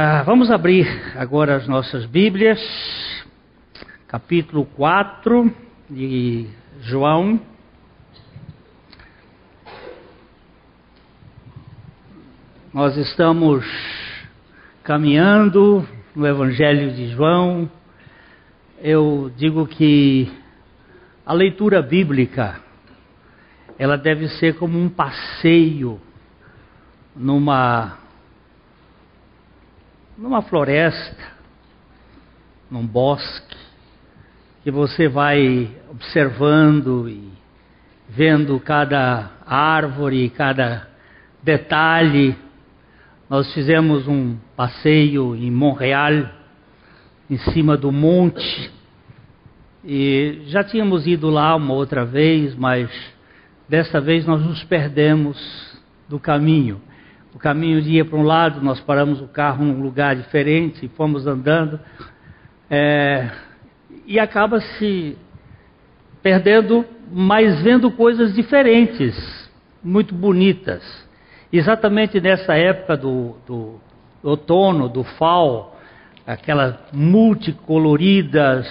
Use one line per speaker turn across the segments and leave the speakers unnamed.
Ah, vamos abrir agora as nossas Bíblias, capítulo 4 de João. Nós estamos caminhando no Evangelho de João. Eu digo que a leitura bíblica ela deve ser como um passeio numa numa floresta, num bosque, que você vai observando e vendo cada árvore, cada detalhe. Nós fizemos um passeio em Montreal, em cima do monte, e já tínhamos ido lá uma outra vez, mas dessa vez nós nos perdemos do caminho o caminho ia para um lado, nós paramos o carro num lugar diferente e fomos andando. É, e acaba se perdendo, mas vendo coisas diferentes, muito bonitas. Exatamente nessa época do, do outono, do fall, aquelas multicoloridas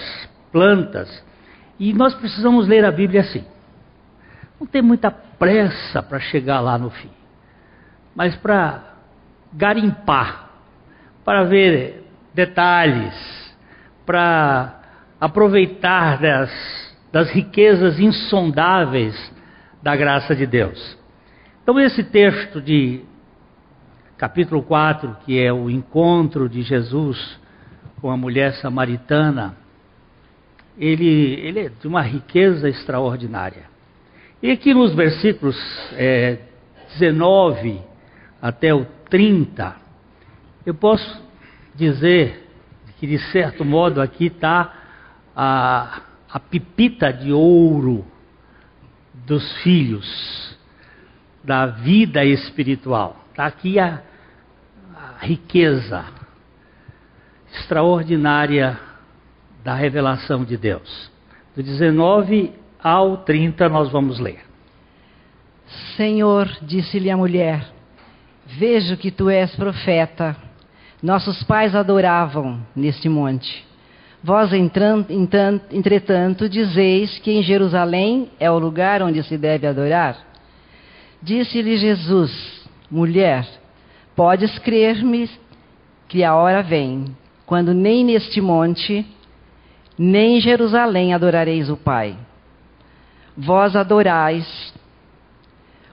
plantas. E nós precisamos ler a Bíblia assim. Não tem muita pressa para chegar lá no fim mas para garimpar, para ver detalhes, para aproveitar das, das riquezas insondáveis da graça de Deus. Então, esse texto de capítulo 4, que é o encontro de Jesus com a mulher samaritana, ele, ele é de uma riqueza extraordinária. E aqui nos versículos é, 19 até o 30, eu posso dizer que, de certo modo, aqui está a, a pipita de ouro dos filhos, da vida espiritual. Está aqui a, a riqueza extraordinária da revelação de Deus. Do 19 ao 30 nós vamos ler.
Senhor, disse-lhe a mulher, Vejo que tu és profeta. Nossos pais adoravam neste monte. Vós, entretanto, dizeis que em Jerusalém é o lugar onde se deve adorar. Disse-lhe Jesus: Mulher, podes crer-me que a hora vem, quando nem neste monte, nem em Jerusalém adorareis o Pai. Vós adorais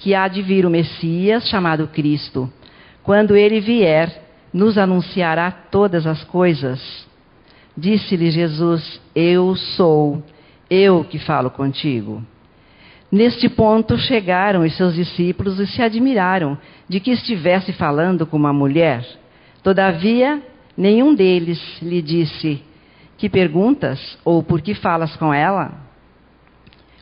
que há de vir o Messias, chamado Cristo. Quando ele vier, nos anunciará todas as coisas. Disse-lhe Jesus: Eu sou, eu que falo contigo. Neste ponto chegaram os seus discípulos e se admiraram de que estivesse falando com uma mulher. Todavia, nenhum deles lhe disse: Que perguntas ou por que falas com ela?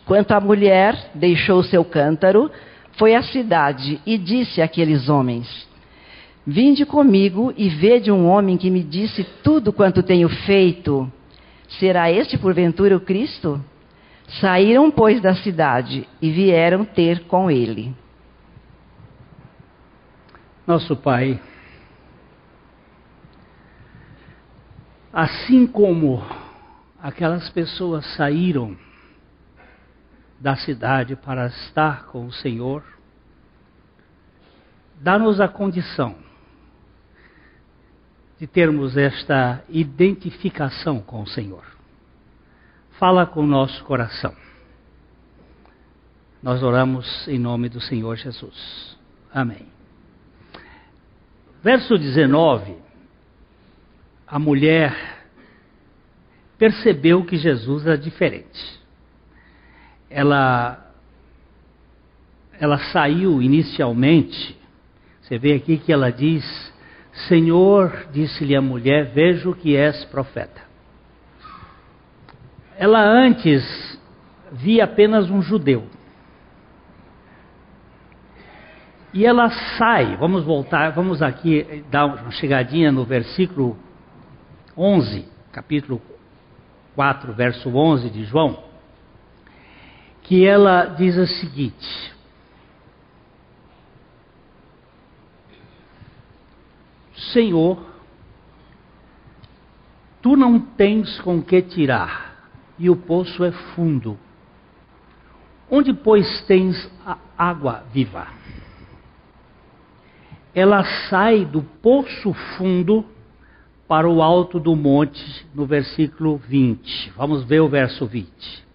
Quanto à mulher, deixou seu cântaro, foi à cidade e disse àqueles homens: Vinde comigo e vede um homem que me disse tudo quanto tenho feito. Será este porventura o Cristo? Saíram, pois, da cidade e vieram ter com ele.
Nosso Pai, assim como aquelas pessoas saíram da cidade para estar com o Senhor, dá-nos a condição de termos esta identificação com o Senhor. Fala com o nosso coração. Nós oramos em nome do Senhor Jesus. Amém. Verso 19. A mulher percebeu que Jesus era diferente ela, ela saiu inicialmente, você vê aqui que ela diz: Senhor, disse-lhe a mulher, vejo que és profeta. Ela antes via apenas um judeu. E ela sai, vamos voltar, vamos aqui dar uma chegadinha no versículo 11, capítulo 4, verso 11 de João, que ela diz o seguinte: Senhor, tu não tens com que tirar, e o poço é fundo. Onde, pois, tens a água viva? Ela sai do poço fundo para o alto do monte, no versículo 20. Vamos ver o verso 20.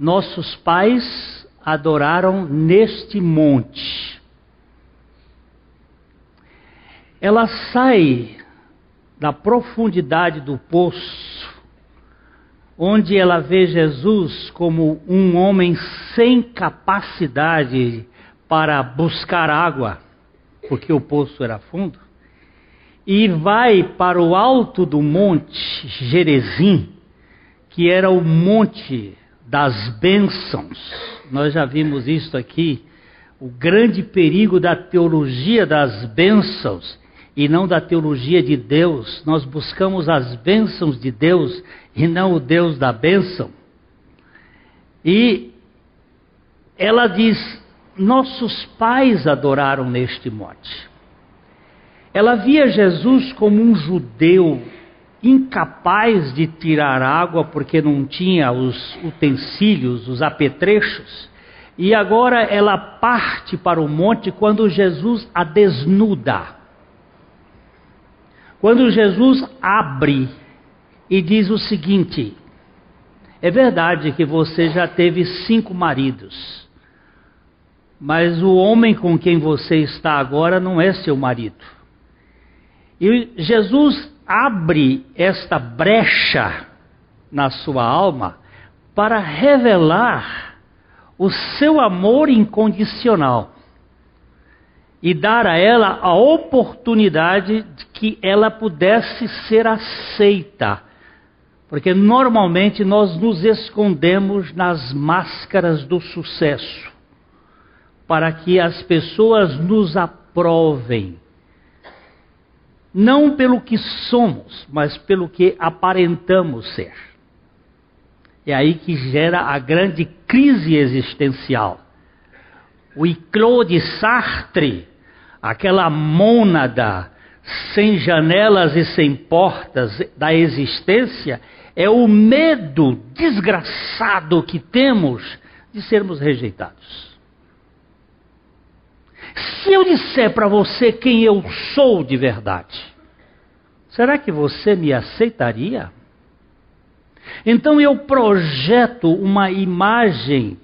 Nossos pais adoraram neste monte. Ela sai da profundidade do poço, onde ela vê Jesus como um homem sem capacidade para buscar água, porque o poço era fundo e vai para o alto do monte Gerezim, que era o monte das bênçãos. Nós já vimos isso aqui, o grande perigo da teologia das bênçãos e não da teologia de Deus. Nós buscamos as bênçãos de Deus e não o Deus da bênção. E ela diz: Nossos pais adoraram neste monte. Ela via Jesus como um judeu incapaz de tirar água porque não tinha os utensílios, os apetrechos. E agora ela parte para o monte quando Jesus a desnuda. Quando Jesus abre e diz o seguinte: É verdade que você já teve cinco maridos, mas o homem com quem você está agora não é seu marido. E Jesus abre esta brecha na sua alma para revelar o seu amor incondicional e dar a ela a oportunidade de que ela pudesse ser aceita. Porque normalmente nós nos escondemos nas máscaras do sucesso para que as pessoas nos aprovem não pelo que somos, mas pelo que aparentamos ser. É aí que gera a grande crise existencial. O Iclot de Sartre, aquela mônada sem janelas e sem portas da existência, é o medo desgraçado que temos de sermos rejeitados. Se eu disser para você quem eu sou de verdade, será que você me aceitaria? Então eu projeto uma imagem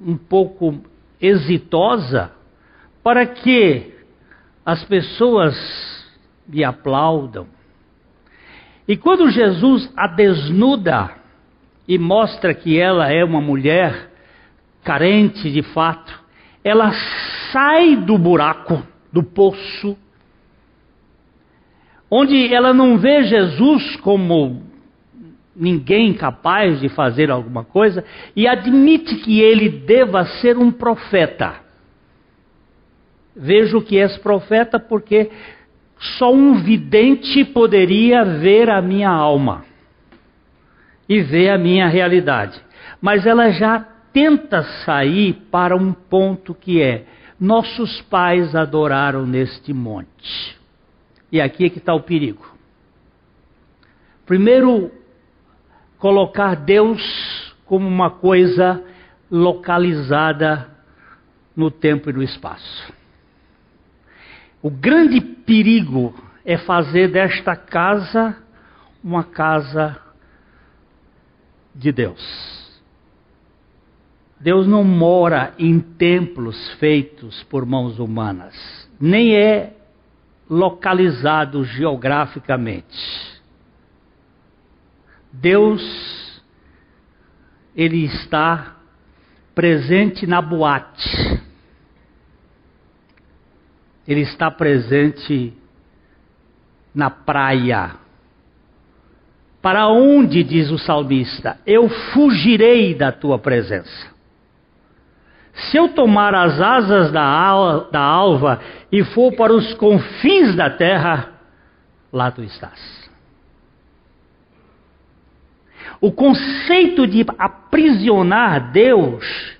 um pouco exitosa para que as pessoas me aplaudam. E quando Jesus a desnuda e mostra que ela é uma mulher carente de fato, ela sai do buraco, do poço, onde ela não vê Jesus como ninguém capaz de fazer alguma coisa e admite que ele deva ser um profeta. Vejo que és profeta porque só um vidente poderia ver a minha alma e ver a minha realidade. Mas ela já tenta sair para um ponto que é: nossos pais adoraram neste monte. E aqui é que está o perigo. Primeiro, colocar Deus como uma coisa localizada no tempo e no espaço. O grande perigo é fazer desta casa uma casa de Deus. Deus não mora em templos feitos por mãos humanas, nem é localizado geograficamente. Deus, Ele está presente na boate. ele está presente na praia. Para onde, diz o salmista, eu fugirei da tua presença? Se eu tomar as asas da, al da alva e for para os confins da terra, lá tu estás. O conceito de aprisionar Deus,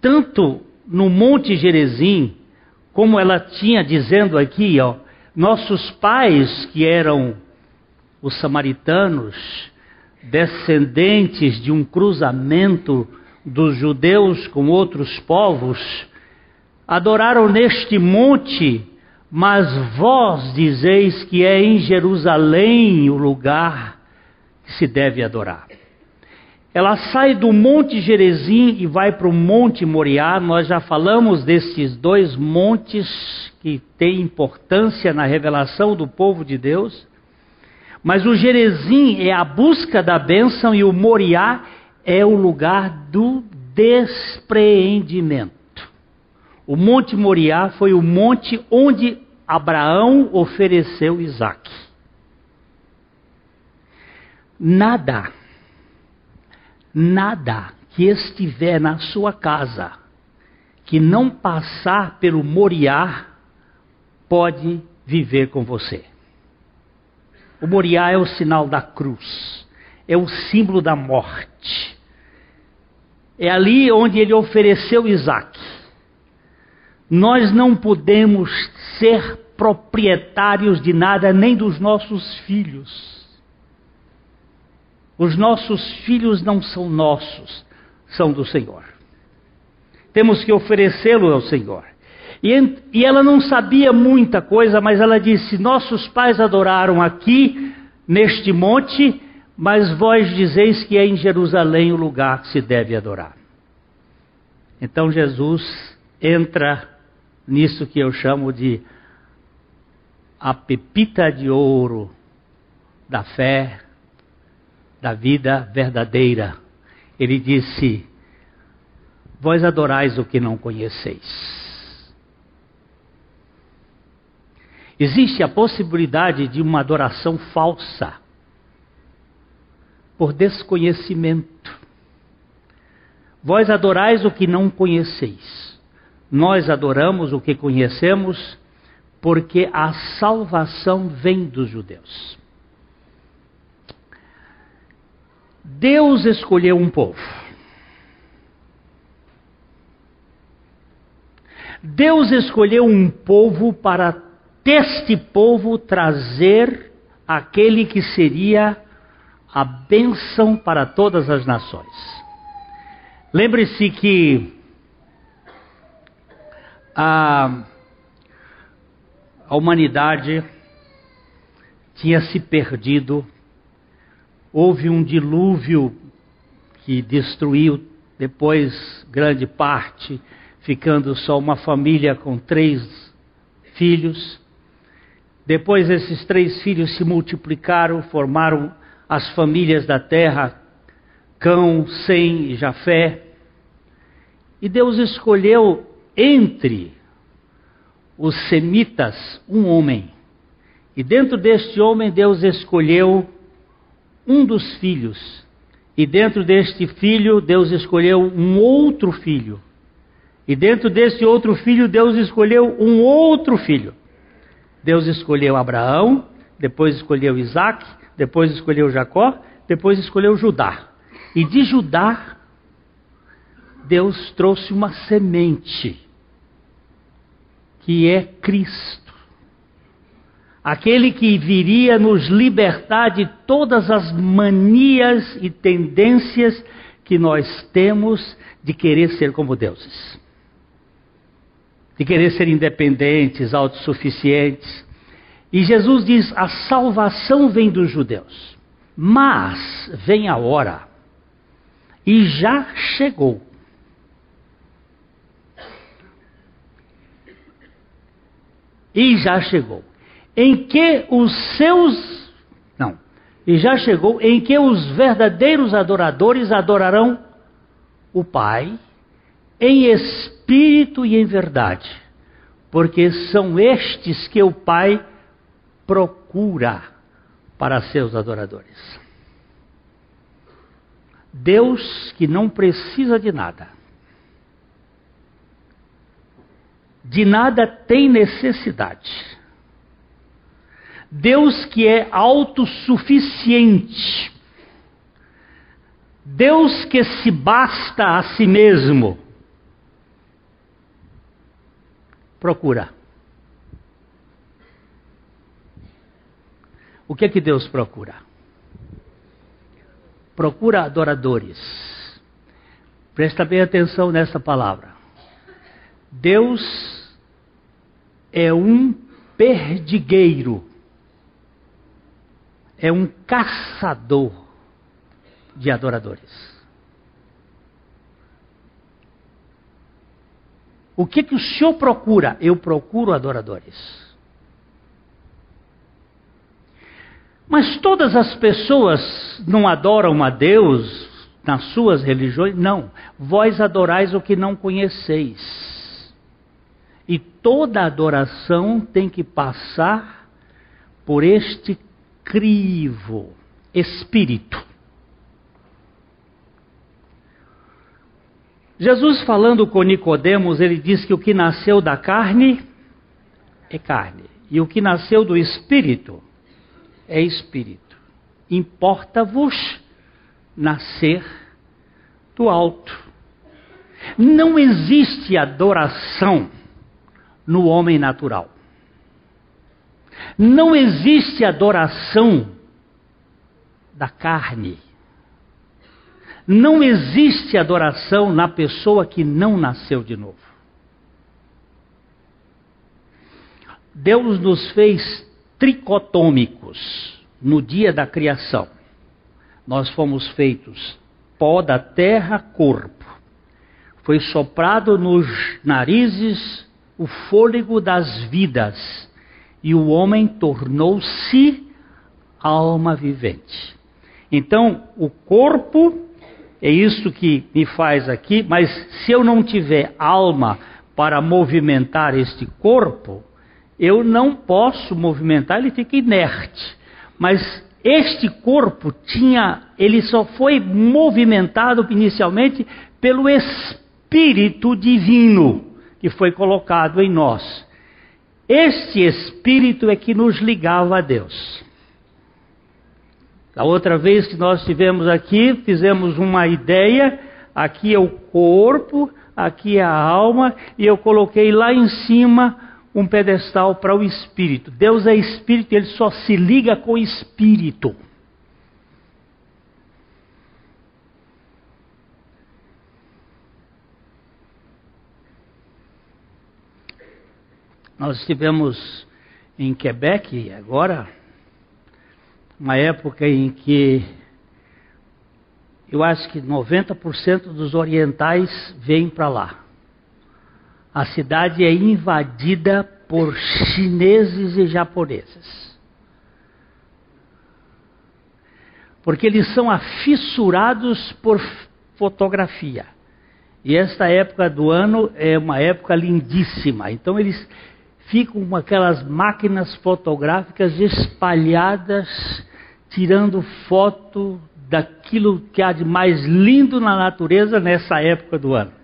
tanto no Monte Gerezim, como ela tinha dizendo aqui, ó, nossos pais que eram os samaritanos, descendentes de um cruzamento dos judeus com outros povos, adoraram neste monte, mas vós dizeis que é em Jerusalém o lugar que se deve adorar. Ela sai do Monte Gerezim e vai para o Monte Moriá. Nós já falamos desses dois montes que têm importância na revelação do povo de Deus. Mas o Gerezim é a busca da bênção e o Moriá é o lugar do despreendimento. O Monte Moriá foi o monte onde Abraão ofereceu Isaac. Nada nada que estiver na sua casa que não passar pelo Moriá pode viver com você. O Moriá é o sinal da cruz, é o símbolo da morte. É ali onde ele ofereceu Isaac. Nós não podemos ser proprietários de nada, nem dos nossos filhos. Os nossos filhos não são nossos, são do Senhor. Temos que oferecê-lo ao Senhor. E, e, ela não sabia muita coisa, mas ela disse: Nossos pais adoraram aqui, neste monte, mas vós dizeis que é em Jerusalém o lugar que se deve adorar. Então Jesus entra nisso que eu chamo de a pepita de ouro da fé, da vida verdadeira. Ele disse: Vós adorais o que não conheceis. Existe a possibilidade de uma adoração falsa por desconhecimento. Vós adorais o que não conheceis. Nós adoramos o que conhecemos, porque a salvação vem dos judeus. Deus escolheu um povo. Deus escolheu um povo para deste povo trazer aquele que seria a bênção para todas as nações. Lembre-se que a, a humanidade tinha se perdido houve um dilúvio que destruiu depois grande parte, ficando só uma família com três filhos. Depois esses três filhos se multiplicaram, formaram as famílias da terra, Cão, Sem e Jafé. E Deus escolheu entre os semitas um homem. E dentro deste homem Deus escolheu um dos filhos. E dentro deste filho, Deus escolheu um outro filho. E dentro desse outro filho, Deus escolheu um outro filho. Deus escolheu Abraão, depois escolheu Isaac, depois escolheu Jacó, depois escolheu Judá. E de Judá, Deus trouxe uma semente, que é Cristo aquele que viria nos libertar de todas as manias e tendências que nós temos de querer ser como deuses, de querer ser independentes, autossuficientes. E Jesus diz: a salvação vem dos judeus, mas vem a hora, e já chegou. E já chegou em que os seus. Não. E já chegou em que os verdadeiros adoradores adorarão o Pai em espírito e em verdade. porque são estes que o Pai procura para seus adoradores. Deus que não precisa de nada. De nada tem necessidade. Deus que é autossuficiente. Deus que se basta a si mesmo. Procura. O que é que Deus procura? procura adoradores. Presta bem atenção nessa palavra. Deus é um perdigueiro, é um caçador de adoradores. O que, que o Senhor procura? Eu procuro adoradores. Mas todas as pessoas não adoram a Deus nas suas religiões? Não. Vós adorais o que não conheceis. E toda adoração tem que passar por este crivo, espírito. Jesus falando com Nicodemos, ele diz que o que nasceu da carne é carne, e o que nasceu do espírito é espírito. Importa-vos nascer do alto. Não existe adoração no homem natural. Não existe adoração da carne. Não existe adoração na pessoa que não nasceu de novo. Deus nos fez tricotômicos no dia da criação. Nós fomos feitos pó da terra, corpo. Foi soprado nos narizes o fôlego das vidas, e o homem tornou-se alma vivente. Então, o corpo é isso que me faz aqui, mas se eu não tiver alma para movimentar este corpo, eu não posso movimentar, ele fica inerte. Mas este corpo tinha, ele só foi movimentado inicialmente pelo Espírito Divino que foi colocado em nós. Este Espírito é que nos ligava a Deus. A outra vez que nós estivemos aqui, fizemos uma ideia, aqui é o corpo, aqui é a alma, e eu coloquei lá em cima um pedestal para o espírito. Deus é espírito ele só se liga com o espírito. Nós estivemos em Quebec agora, uma época em que eu acho que 90% dos orientais vêm para lá a cidade é invadida por chineses e japoneses. Porque eles são afissurados por fotografia. E esta época do ano é uma época lindíssima. Então eles ficam com aquelas máquinas fotográficas espalhadas, tirando foto daquilo que há de mais lindo na natureza nessa época do ano.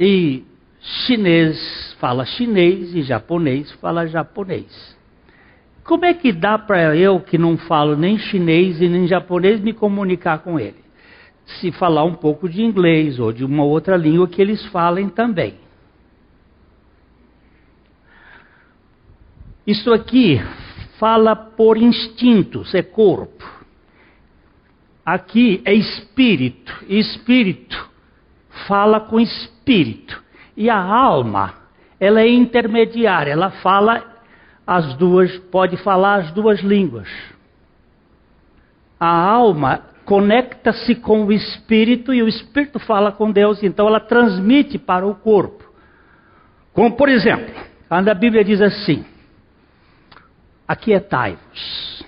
E chinês fala chinês e japonês fala japonês. Como é que dá para eu, que não falo nem chinês e nem japonês, me comunicar com ele? Se falar um pouco de inglês ou de uma outra língua que eles falem também. Isso aqui fala por instintos, é corpo. Aqui é espírito, espírito fala com espírito. E a alma, ela é intermediária, ela fala as duas, pode falar as duas línguas. A alma conecta-se com o espírito e o espírito fala com Deus, então ela transmite para o corpo. Como por exemplo, quando a Bíblia diz assim: Aquietai-vos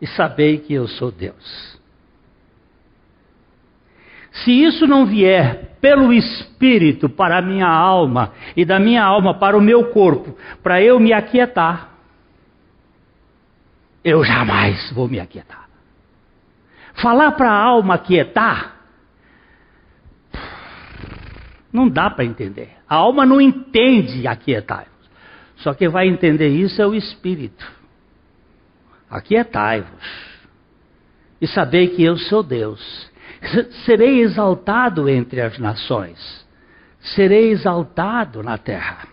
e sabei que eu sou Deus. Se isso não vier pelo Espírito para a minha alma e da minha alma para o meu corpo, para eu me aquietar, eu jamais vou me aquietar. Falar para a alma aquietar, não dá para entender. A alma não entende aquietar. Só que vai entender isso é o Espírito. Aquietai-vos e sabei que eu sou Deus. Serei exaltado entre as nações, serei exaltado na terra.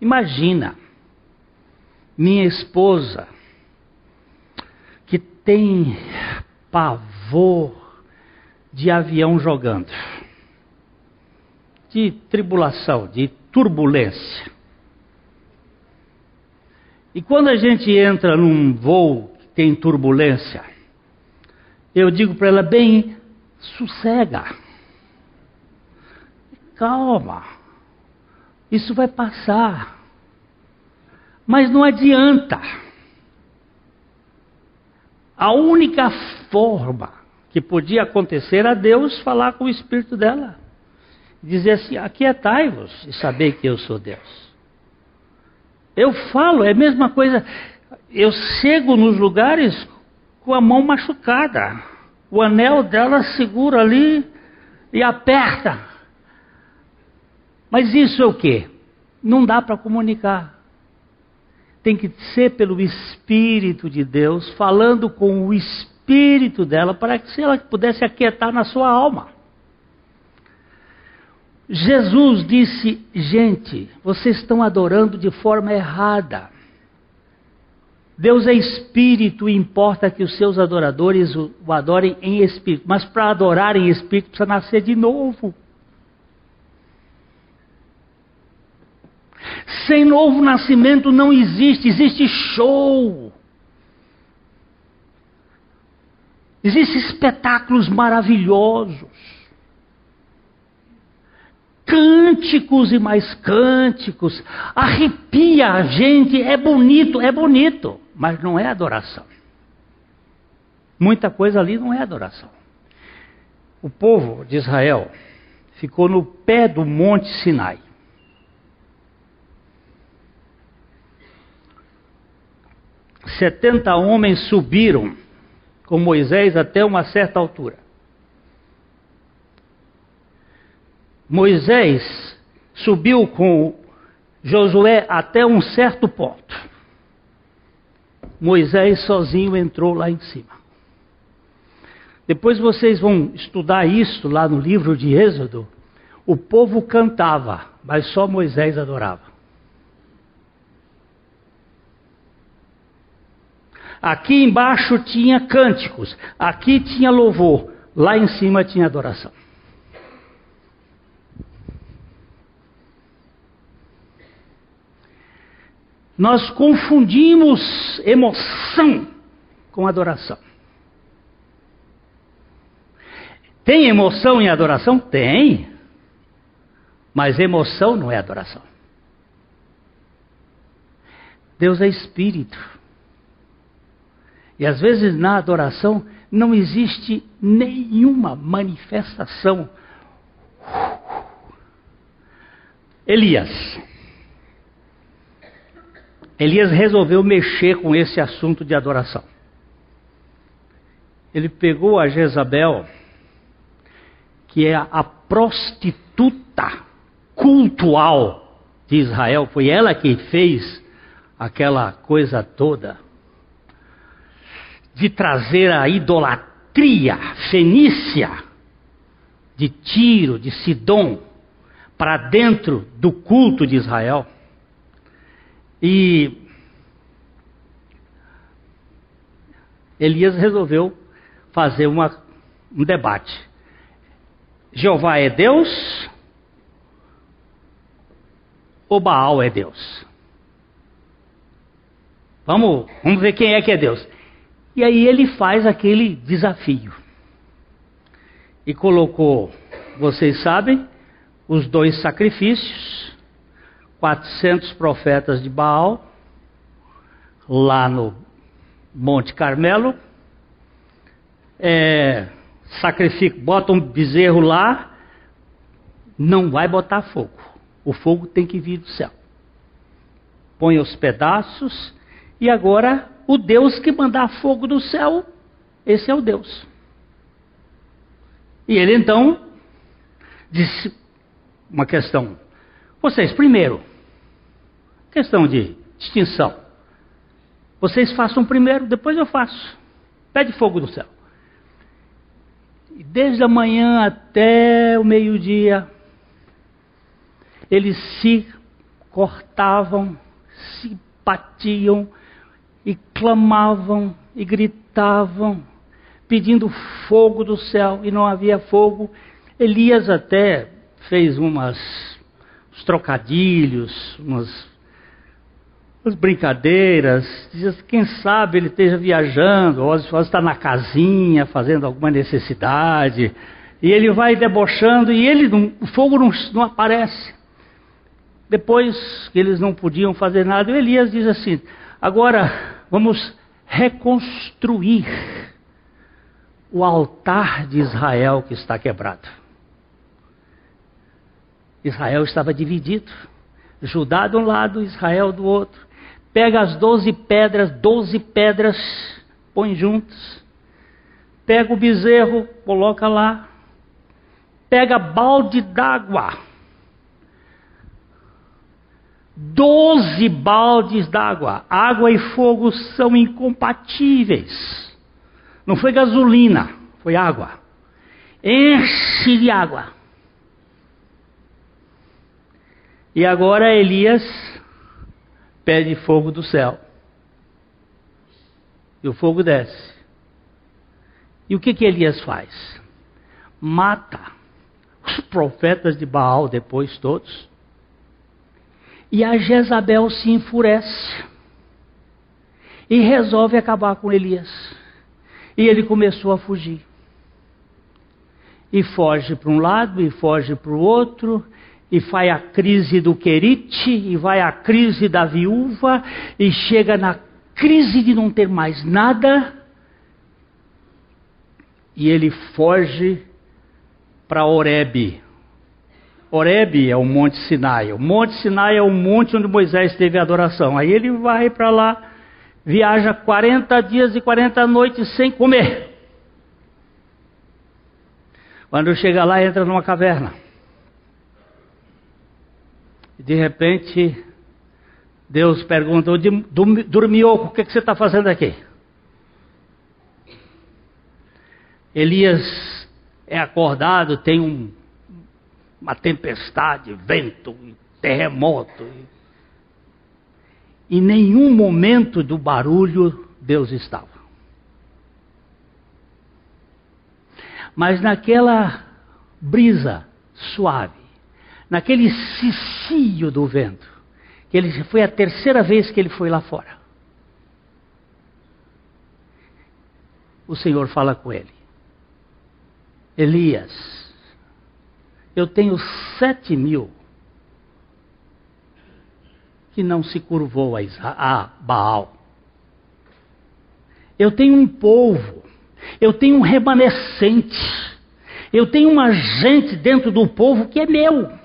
Imagina, minha esposa, que tem pavor de avião jogando, de tribulação, de turbulência. E quando a gente entra num voo que tem turbulência, eu digo para ela: bem, sossega, calma, isso vai passar. Mas não adianta. A única forma que podia acontecer era Deus falar com o espírito dela. Dizer assim: aquietai-vos e saber que eu sou Deus. Eu falo, é a mesma coisa. Eu chego nos lugares com a mão machucada. O anel dela segura ali e aperta. Mas isso é o que? Não dá para comunicar. Tem que ser pelo Espírito de Deus, falando com o Espírito dela, para que ela pudesse aquietar na sua alma. Jesus disse: gente, vocês estão adorando de forma errada. Deus é espírito e importa que os seus adoradores o, adorem em espírito. Mas para adorar em espírito precisa nascer de novo. Sem novo nascimento não existe, existe show. Existem espetáculos maravilhosos cânticos e mais cânticos, arrepia a gente, é bonito, é bonito, mas não é adoração. Muita coisa ali não é adoração. O povo de Israel ficou no pé do Monte Sinai. Setenta homens subiram com Moisés até uma certa altura. Moisés subiu com Josué até um certo ponto. Moisés sozinho entrou lá em cima. Depois vocês vão estudar isso lá no livro de Êxodo. O povo cantava, mas só Moisés adorava. Aqui embaixo tinha cânticos, aqui tinha louvor, lá em cima tinha adoração. Nós confundimos emoção com adoração. Tem emoção em adoração? Tem. Mas emoção não é adoração. Deus é espírito. E às vezes na adoração não existe nenhuma manifestação. Elias. Elias resolveu mexer com esse assunto de adoração. Ele pegou a Jezabel, que é a prostituta cultual de Israel, foi ela que fez aquela coisa toda de trazer a idolatria fenícia de Tiro, de Sidom, para dentro do culto de Israel. E Elias resolveu fazer uma, um debate. Jeová é Deus ou Baal é Deus? Vamos, vamos ver quem é que é Deus. E aí ele faz aquele desafio. E colocou, vocês sabem, os dois sacrifícios 400 profetas de Baal, lá no Monte Carmelo, é, sacrifica, bota um bezerro lá, não vai botar fogo. O fogo tem que vir do céu. Põe os pedaços e agora o Deus que mandar fogo do céu, esse é o Deus. E ele então disse uma questão. Vocês, primeiro, questão de distinção. Vocês façam primeiro, depois eu faço. Pede fogo do céu. E desde a manhã até o meio-dia, eles se cortavam, se batiam e clamavam e gritavam, pedindo fogo do céu, e não havia fogo. Elias até fez umas uns trocadilhos, umas, umas brincadeiras, dizia, quem sabe ele esteja viajando, ou está na casinha fazendo alguma necessidade, e ele vai debochando e ele o fogo não, não aparece. Depois que eles não podiam fazer nada, Elias diz assim: agora vamos reconstruir o altar de Israel que está quebrado. Israel estava dividido. Judá de um lado, Israel do outro. Pega as doze pedras, doze pedras, põe juntas. Pega o bezerro, coloca lá. Pega balde d'água. Doze baldes d'água. Água e fogo são incompatíveis. Não foi gasolina, foi água. Enche de água E agora Elias pede fogo do céu. E o fogo desce. E o que que Elias faz? Mata os profetas de Baal depois todos. E a Jezabel se enfurece e resolve acabar com Elias. E ele começou a fugir. E foge para um lado e foge para o outro, e vai a crise do querite, e vai a crise da viúva, e chega na crise de não ter mais nada, e ele foge para Oreb. Oreb é o Monte Sinai. O Monte Sinai é o monte onde Moisés teve adoração. Aí ele vai para lá, viaja 40 dias e 40 noites sem comer. Quando chega lá, entra numa caverna. De repente, Deus pergunta: Dormioco, o que, que você está fazendo aqui? Elias é acordado, tem um, uma tempestade, vento, terremoto. Em nenhum momento do barulho Deus estava. Mas naquela brisa suave, naquele cicio do vento, que ele foi a terceira vez que ele foi lá fora. O Senhor fala com ele: Elias, eu tenho sete mil que não se curvou a, a Baal. Eu tenho um povo, eu tenho um remanescente, eu tenho uma gente dentro do povo que é meu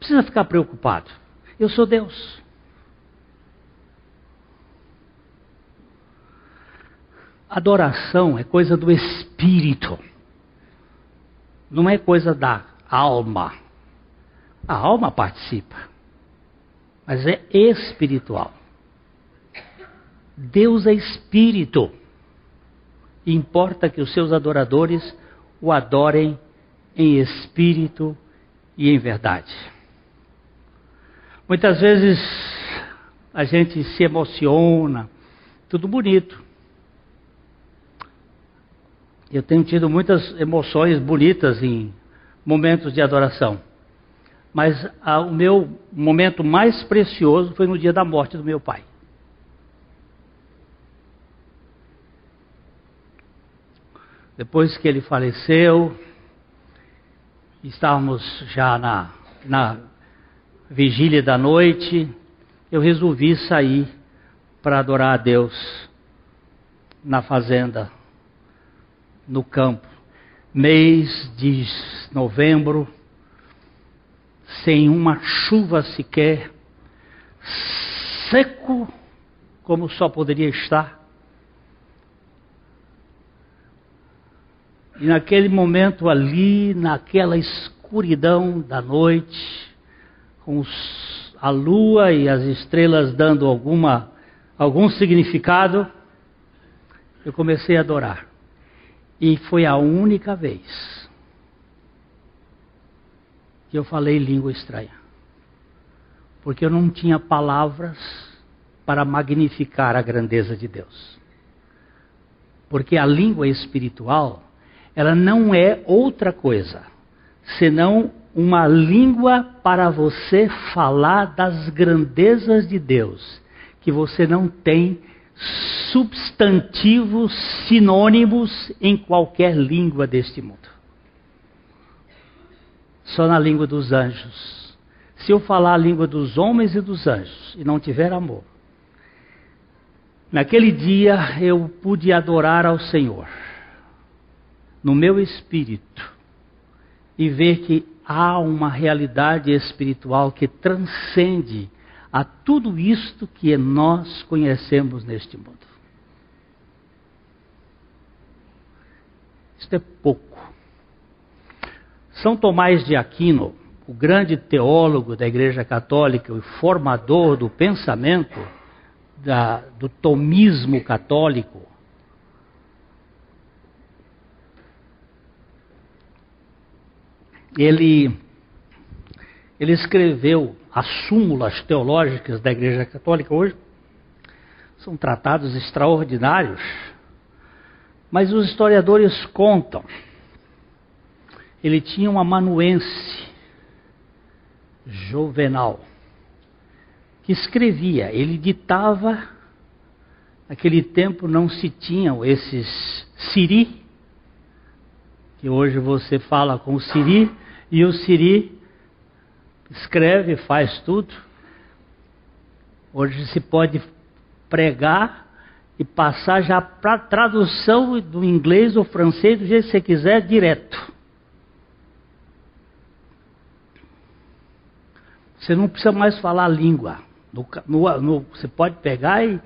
precisa ficar preocupado. Eu sou Deus. Adoração é coisa do espírito, não é coisa da alma. A alma participa, mas é espiritual. Deus é espírito. Importa que os seus adoradores o adorem em espírito e em verdade. Muitas vezes a gente se emociona, tudo bonito. Eu tenho tido muitas emoções bonitas em momentos de adoração. Mas a, o meu momento mais precioso foi no dia da morte do meu pai. Depois que ele faleceu, estávamos já na, na vigília da noite, eu resolvi sair para adorar a Deus na fazenda no campo, mês de novembro, sem uma chuva sequer, seco como só poderia estar. E naquele momento ali, naquela escuridão da noite, com a lua e as estrelas dando alguma, algum significado, eu comecei a adorar. E foi a única vez que eu falei língua estranha. Porque eu não tinha palavras para magnificar a grandeza de Deus. Porque a língua espiritual, ela não é outra coisa senão uma língua para você falar das grandezas de Deus, que você não tem substantivos sinônimos em qualquer língua deste mundo. Só na língua dos anjos. Se eu falar a língua dos homens e dos anjos e não tiver amor, naquele dia eu pude adorar ao Senhor no meu espírito e ver que há uma realidade espiritual que transcende a tudo isto que nós conhecemos neste mundo. Isto é pouco. São Tomás de Aquino, o grande teólogo da Igreja Católica, o formador do pensamento da, do tomismo católico, ele, ele escreveu as súmulas teológicas da Igreja Católica hoje. São tratados extraordinários. Mas os historiadores contam. Ele tinha um amanuense, Jovenal, que escrevia, ele ditava. Naquele tempo não se tinham esses siri, que hoje você fala com o siri, e o Siri escreve, faz tudo. Hoje se pode pregar e passar já para tradução do inglês ou francês, do jeito que você quiser, direto. Você não precisa mais falar a língua. No, no, no, você pode pegar e,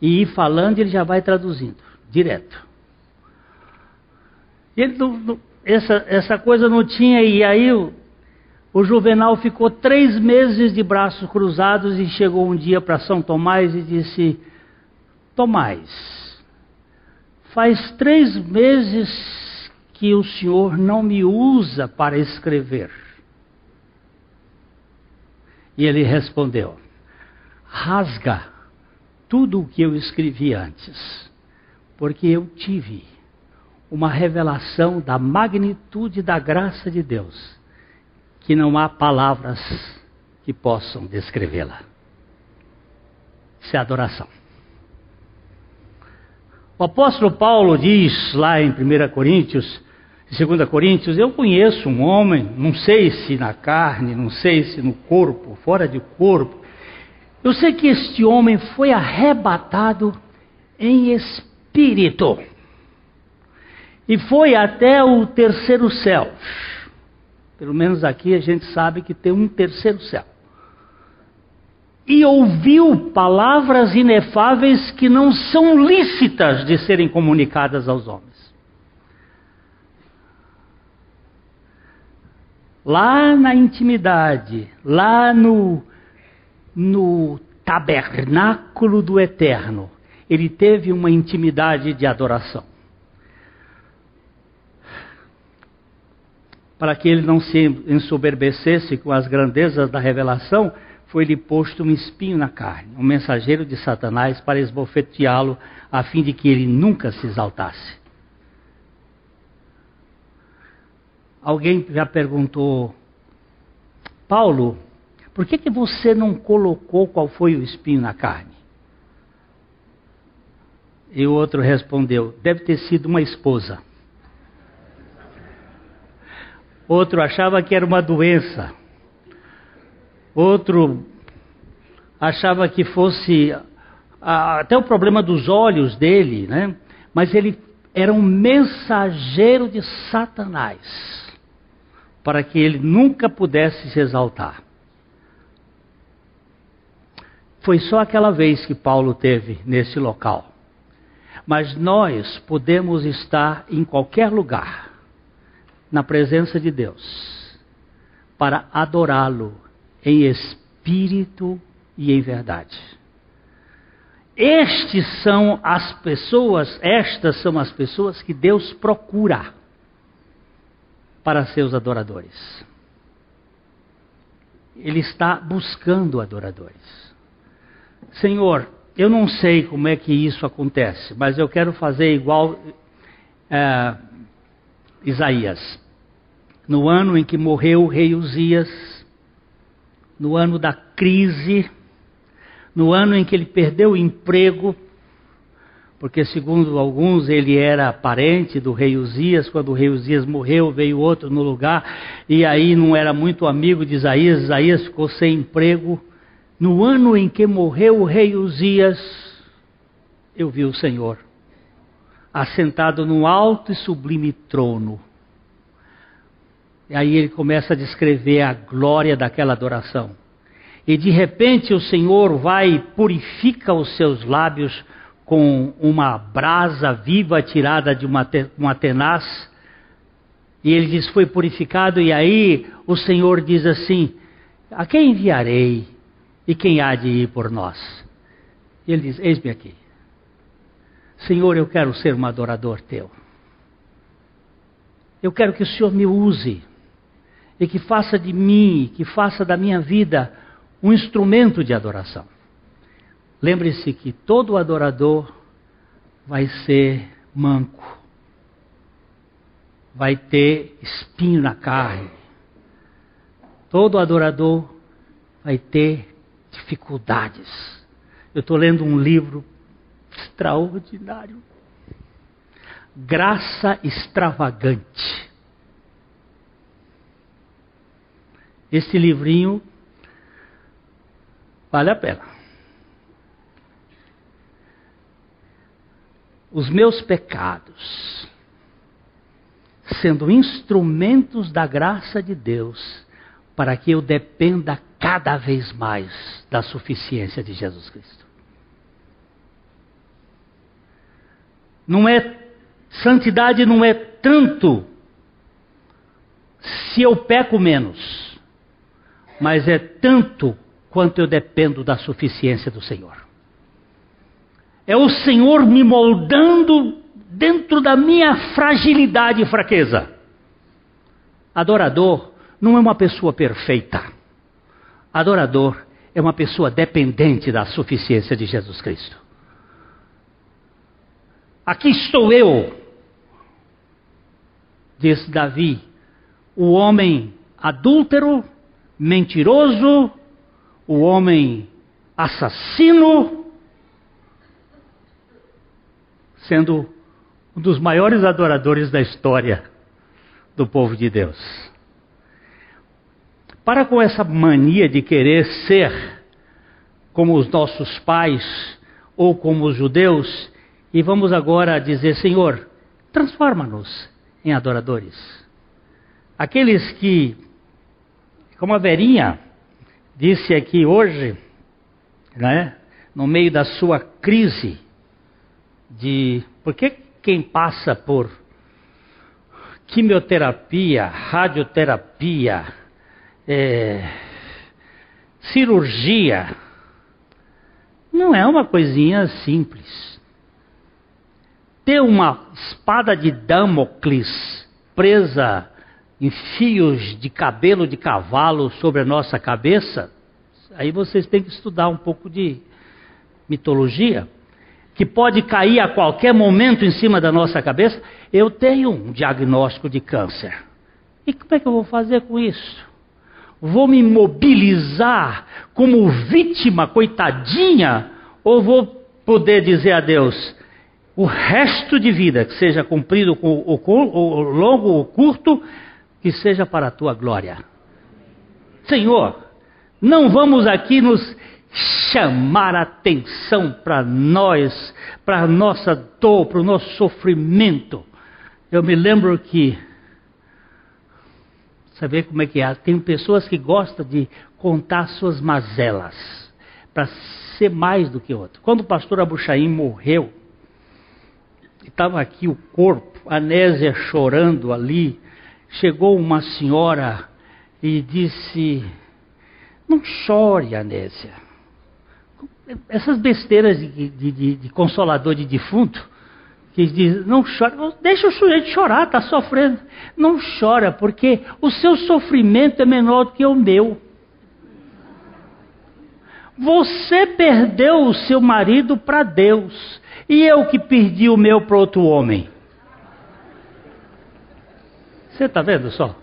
e, ir falando e ele já vai traduzindo, direto. Ele não, essa, essa coisa não tinha, e aí o, o Juvenal ficou três meses de braços cruzados e chegou um dia para São Tomás e disse: Tomás, faz três meses que o senhor não me usa para escrever. E ele respondeu: rasga tudo o que eu escrevi antes, porque eu tive uma revelação da magnitude da graça de Deus, que não há palavras que possam descrevê-la. Isso é adoração. O apóstolo Paulo diz lá em 1 Coríntios, em 2 Coríntios, eu conheço um homem, não sei se na carne, não sei se no corpo, fora de corpo. Eu sei que este homem foi arrebatado em espírito e foi até o terceiro céu. Pelo menos aqui a gente sabe que tem um terceiro céu. E ouviu palavras inefáveis que não são lícitas de serem comunicadas aos homens. Lá na intimidade, lá no, no tabernáculo do eterno, ele teve uma intimidade de adoração. Para que ele não se ensoberbecesse com as grandezas da revelação, foi-lhe posto um espinho na carne, um mensageiro de Satanás para esbofeteá-lo, a fim de que ele nunca se exaltasse. Alguém já perguntou, Paulo, por que, que você não colocou qual foi o espinho na carne? E o outro respondeu, deve ter sido uma esposa. Outro achava que era uma doença. Outro achava que fosse até o problema dos olhos dele, né? Mas ele, era um mensageiro de Satanás, para que ele nunca pudesse se exaltar. Foi só aquela vez que Paulo teve nesse local. Mas nós podemos estar em qualquer lugar, na presença de Deus, para adorá-lo em espírito e em verdade. Estes são as pessoas, estas são as pessoas que Deus procura para seus adoradores. Ele está buscando adoradores. Senhor, eu não sei como é que isso acontece, mas eu quero fazer igual é, Isaías. No ano em que morreu o rei Uzias, no ano da crise, no ano em que ele perdeu o emprego, porque segundo alguns ele era parente do rei Uzias, quando o rei Uzias morreu, veio outro no lugar, e aí não era muito amigo de Isaías, Isaías ficou sem emprego. No ano em que morreu o rei Uzias, eu vi o Senhor, assentado num alto e sublime trono. E aí ele começa a descrever a glória daquela adoração e de repente o Senhor vai e purifica os seus lábios com uma brasa viva tirada de uma, uma tenaz. E ele diz: Foi purificado, e aí o Senhor diz assim: A quem enviarei e quem há de ir por nós? E ele diz: Eis-me aqui. Senhor, eu quero ser um adorador teu. Eu quero que o Senhor me use e que faça de mim, que faça da minha vida um instrumento de adoração. Lembre-se que todo adorador vai ser manco, vai ter espinho na carne. Todo adorador vai ter dificuldades. Eu estou lendo um livro extraordinário. Graça extravagante. Esse livrinho Vale a pena. Os meus pecados, sendo instrumentos da graça de Deus, para que eu dependa cada vez mais da suficiência de Jesus Cristo. Não é santidade não é tanto se eu peco menos, mas é tanto quanto eu dependo da suficiência do Senhor. É o Senhor me moldando dentro da minha fragilidade e fraqueza. Adorador não é uma pessoa perfeita. Adorador é uma pessoa dependente da suficiência de Jesus Cristo. Aqui estou eu, diz Davi, o homem adúltero, mentiroso, o homem assassino, sendo um dos maiores adoradores da história do povo de Deus. Para com essa mania de querer ser como os nossos pais ou como os judeus, e vamos agora dizer: Senhor, transforma-nos em adoradores. Aqueles que, como a Verinha, disse aqui hoje, né, no meio da sua crise de por que quem passa por quimioterapia, radioterapia, é, cirurgia, não é uma coisinha simples. Ter uma espada de Damocles presa em fios de cabelo de cavalo sobre a nossa cabeça, aí vocês têm que estudar um pouco de mitologia, que pode cair a qualquer momento em cima da nossa cabeça. Eu tenho um diagnóstico de câncer. E como é que eu vou fazer com isso? Vou me mobilizar como vítima, coitadinha, ou vou poder dizer a Deus, o resto de vida, que seja cumprido com o longo ou curto, que seja para a tua glória. Senhor, não vamos aqui nos chamar atenção para nós, para a nossa dor, para o nosso sofrimento. Eu me lembro que. Saber como é que é? Tem pessoas que gostam de contar suas mazelas, para ser mais do que outro. Quando o pastor Abuchaim morreu, estava aqui o corpo, a Nésia chorando ali, chegou uma senhora e disse: Não chore, Anésia. Essas besteiras de, de, de, de consolador de defunto, que diz, não chora, deixa o sujeito chorar, está sofrendo. Não chora, porque o seu sofrimento é menor do que o meu. Você perdeu o seu marido para Deus, e eu que perdi o meu para outro homem. Você está vendo só?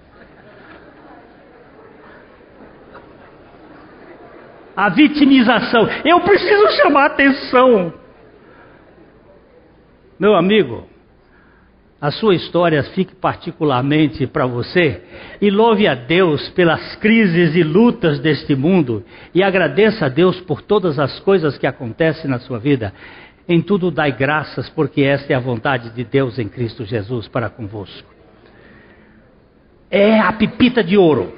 A vitimização. Eu preciso chamar atenção. Meu amigo, a sua história fique particularmente para você e louve a Deus pelas crises e lutas deste mundo e agradeça a Deus por todas as coisas que acontecem na sua vida. Em tudo dai graças, porque esta é a vontade de Deus em Cristo Jesus para convosco. É a pipita de ouro.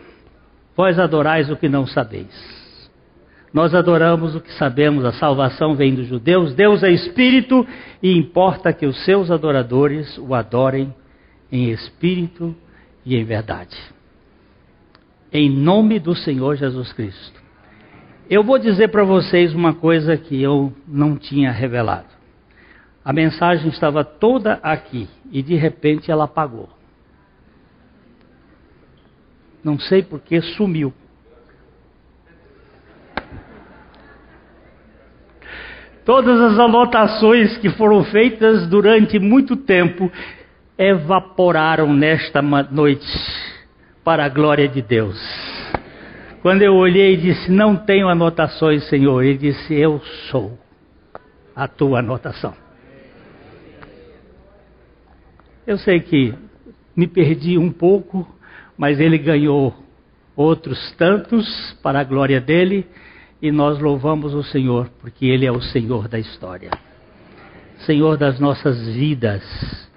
Vós adorais o que não sabeis. Nós adoramos o que sabemos, a salvação vem dos judeus, Deus é espírito e importa que os seus adoradores o adorem em espírito e em verdade. Em nome do Senhor Jesus Cristo. Eu vou dizer para vocês uma coisa que eu não tinha revelado. A mensagem estava toda aqui e de repente ela apagou. Não sei porque sumiu. Todas as anotações que foram feitas durante muito tempo evaporaram nesta noite para a glória de Deus. Quando eu olhei e disse: Não tenho anotações, Senhor, ele disse: Eu sou a tua anotação. Eu sei que me perdi um pouco, mas ele ganhou outros tantos para a glória dele e nós louvamos o Senhor, porque Ele é o Senhor da história, Senhor das nossas vidas.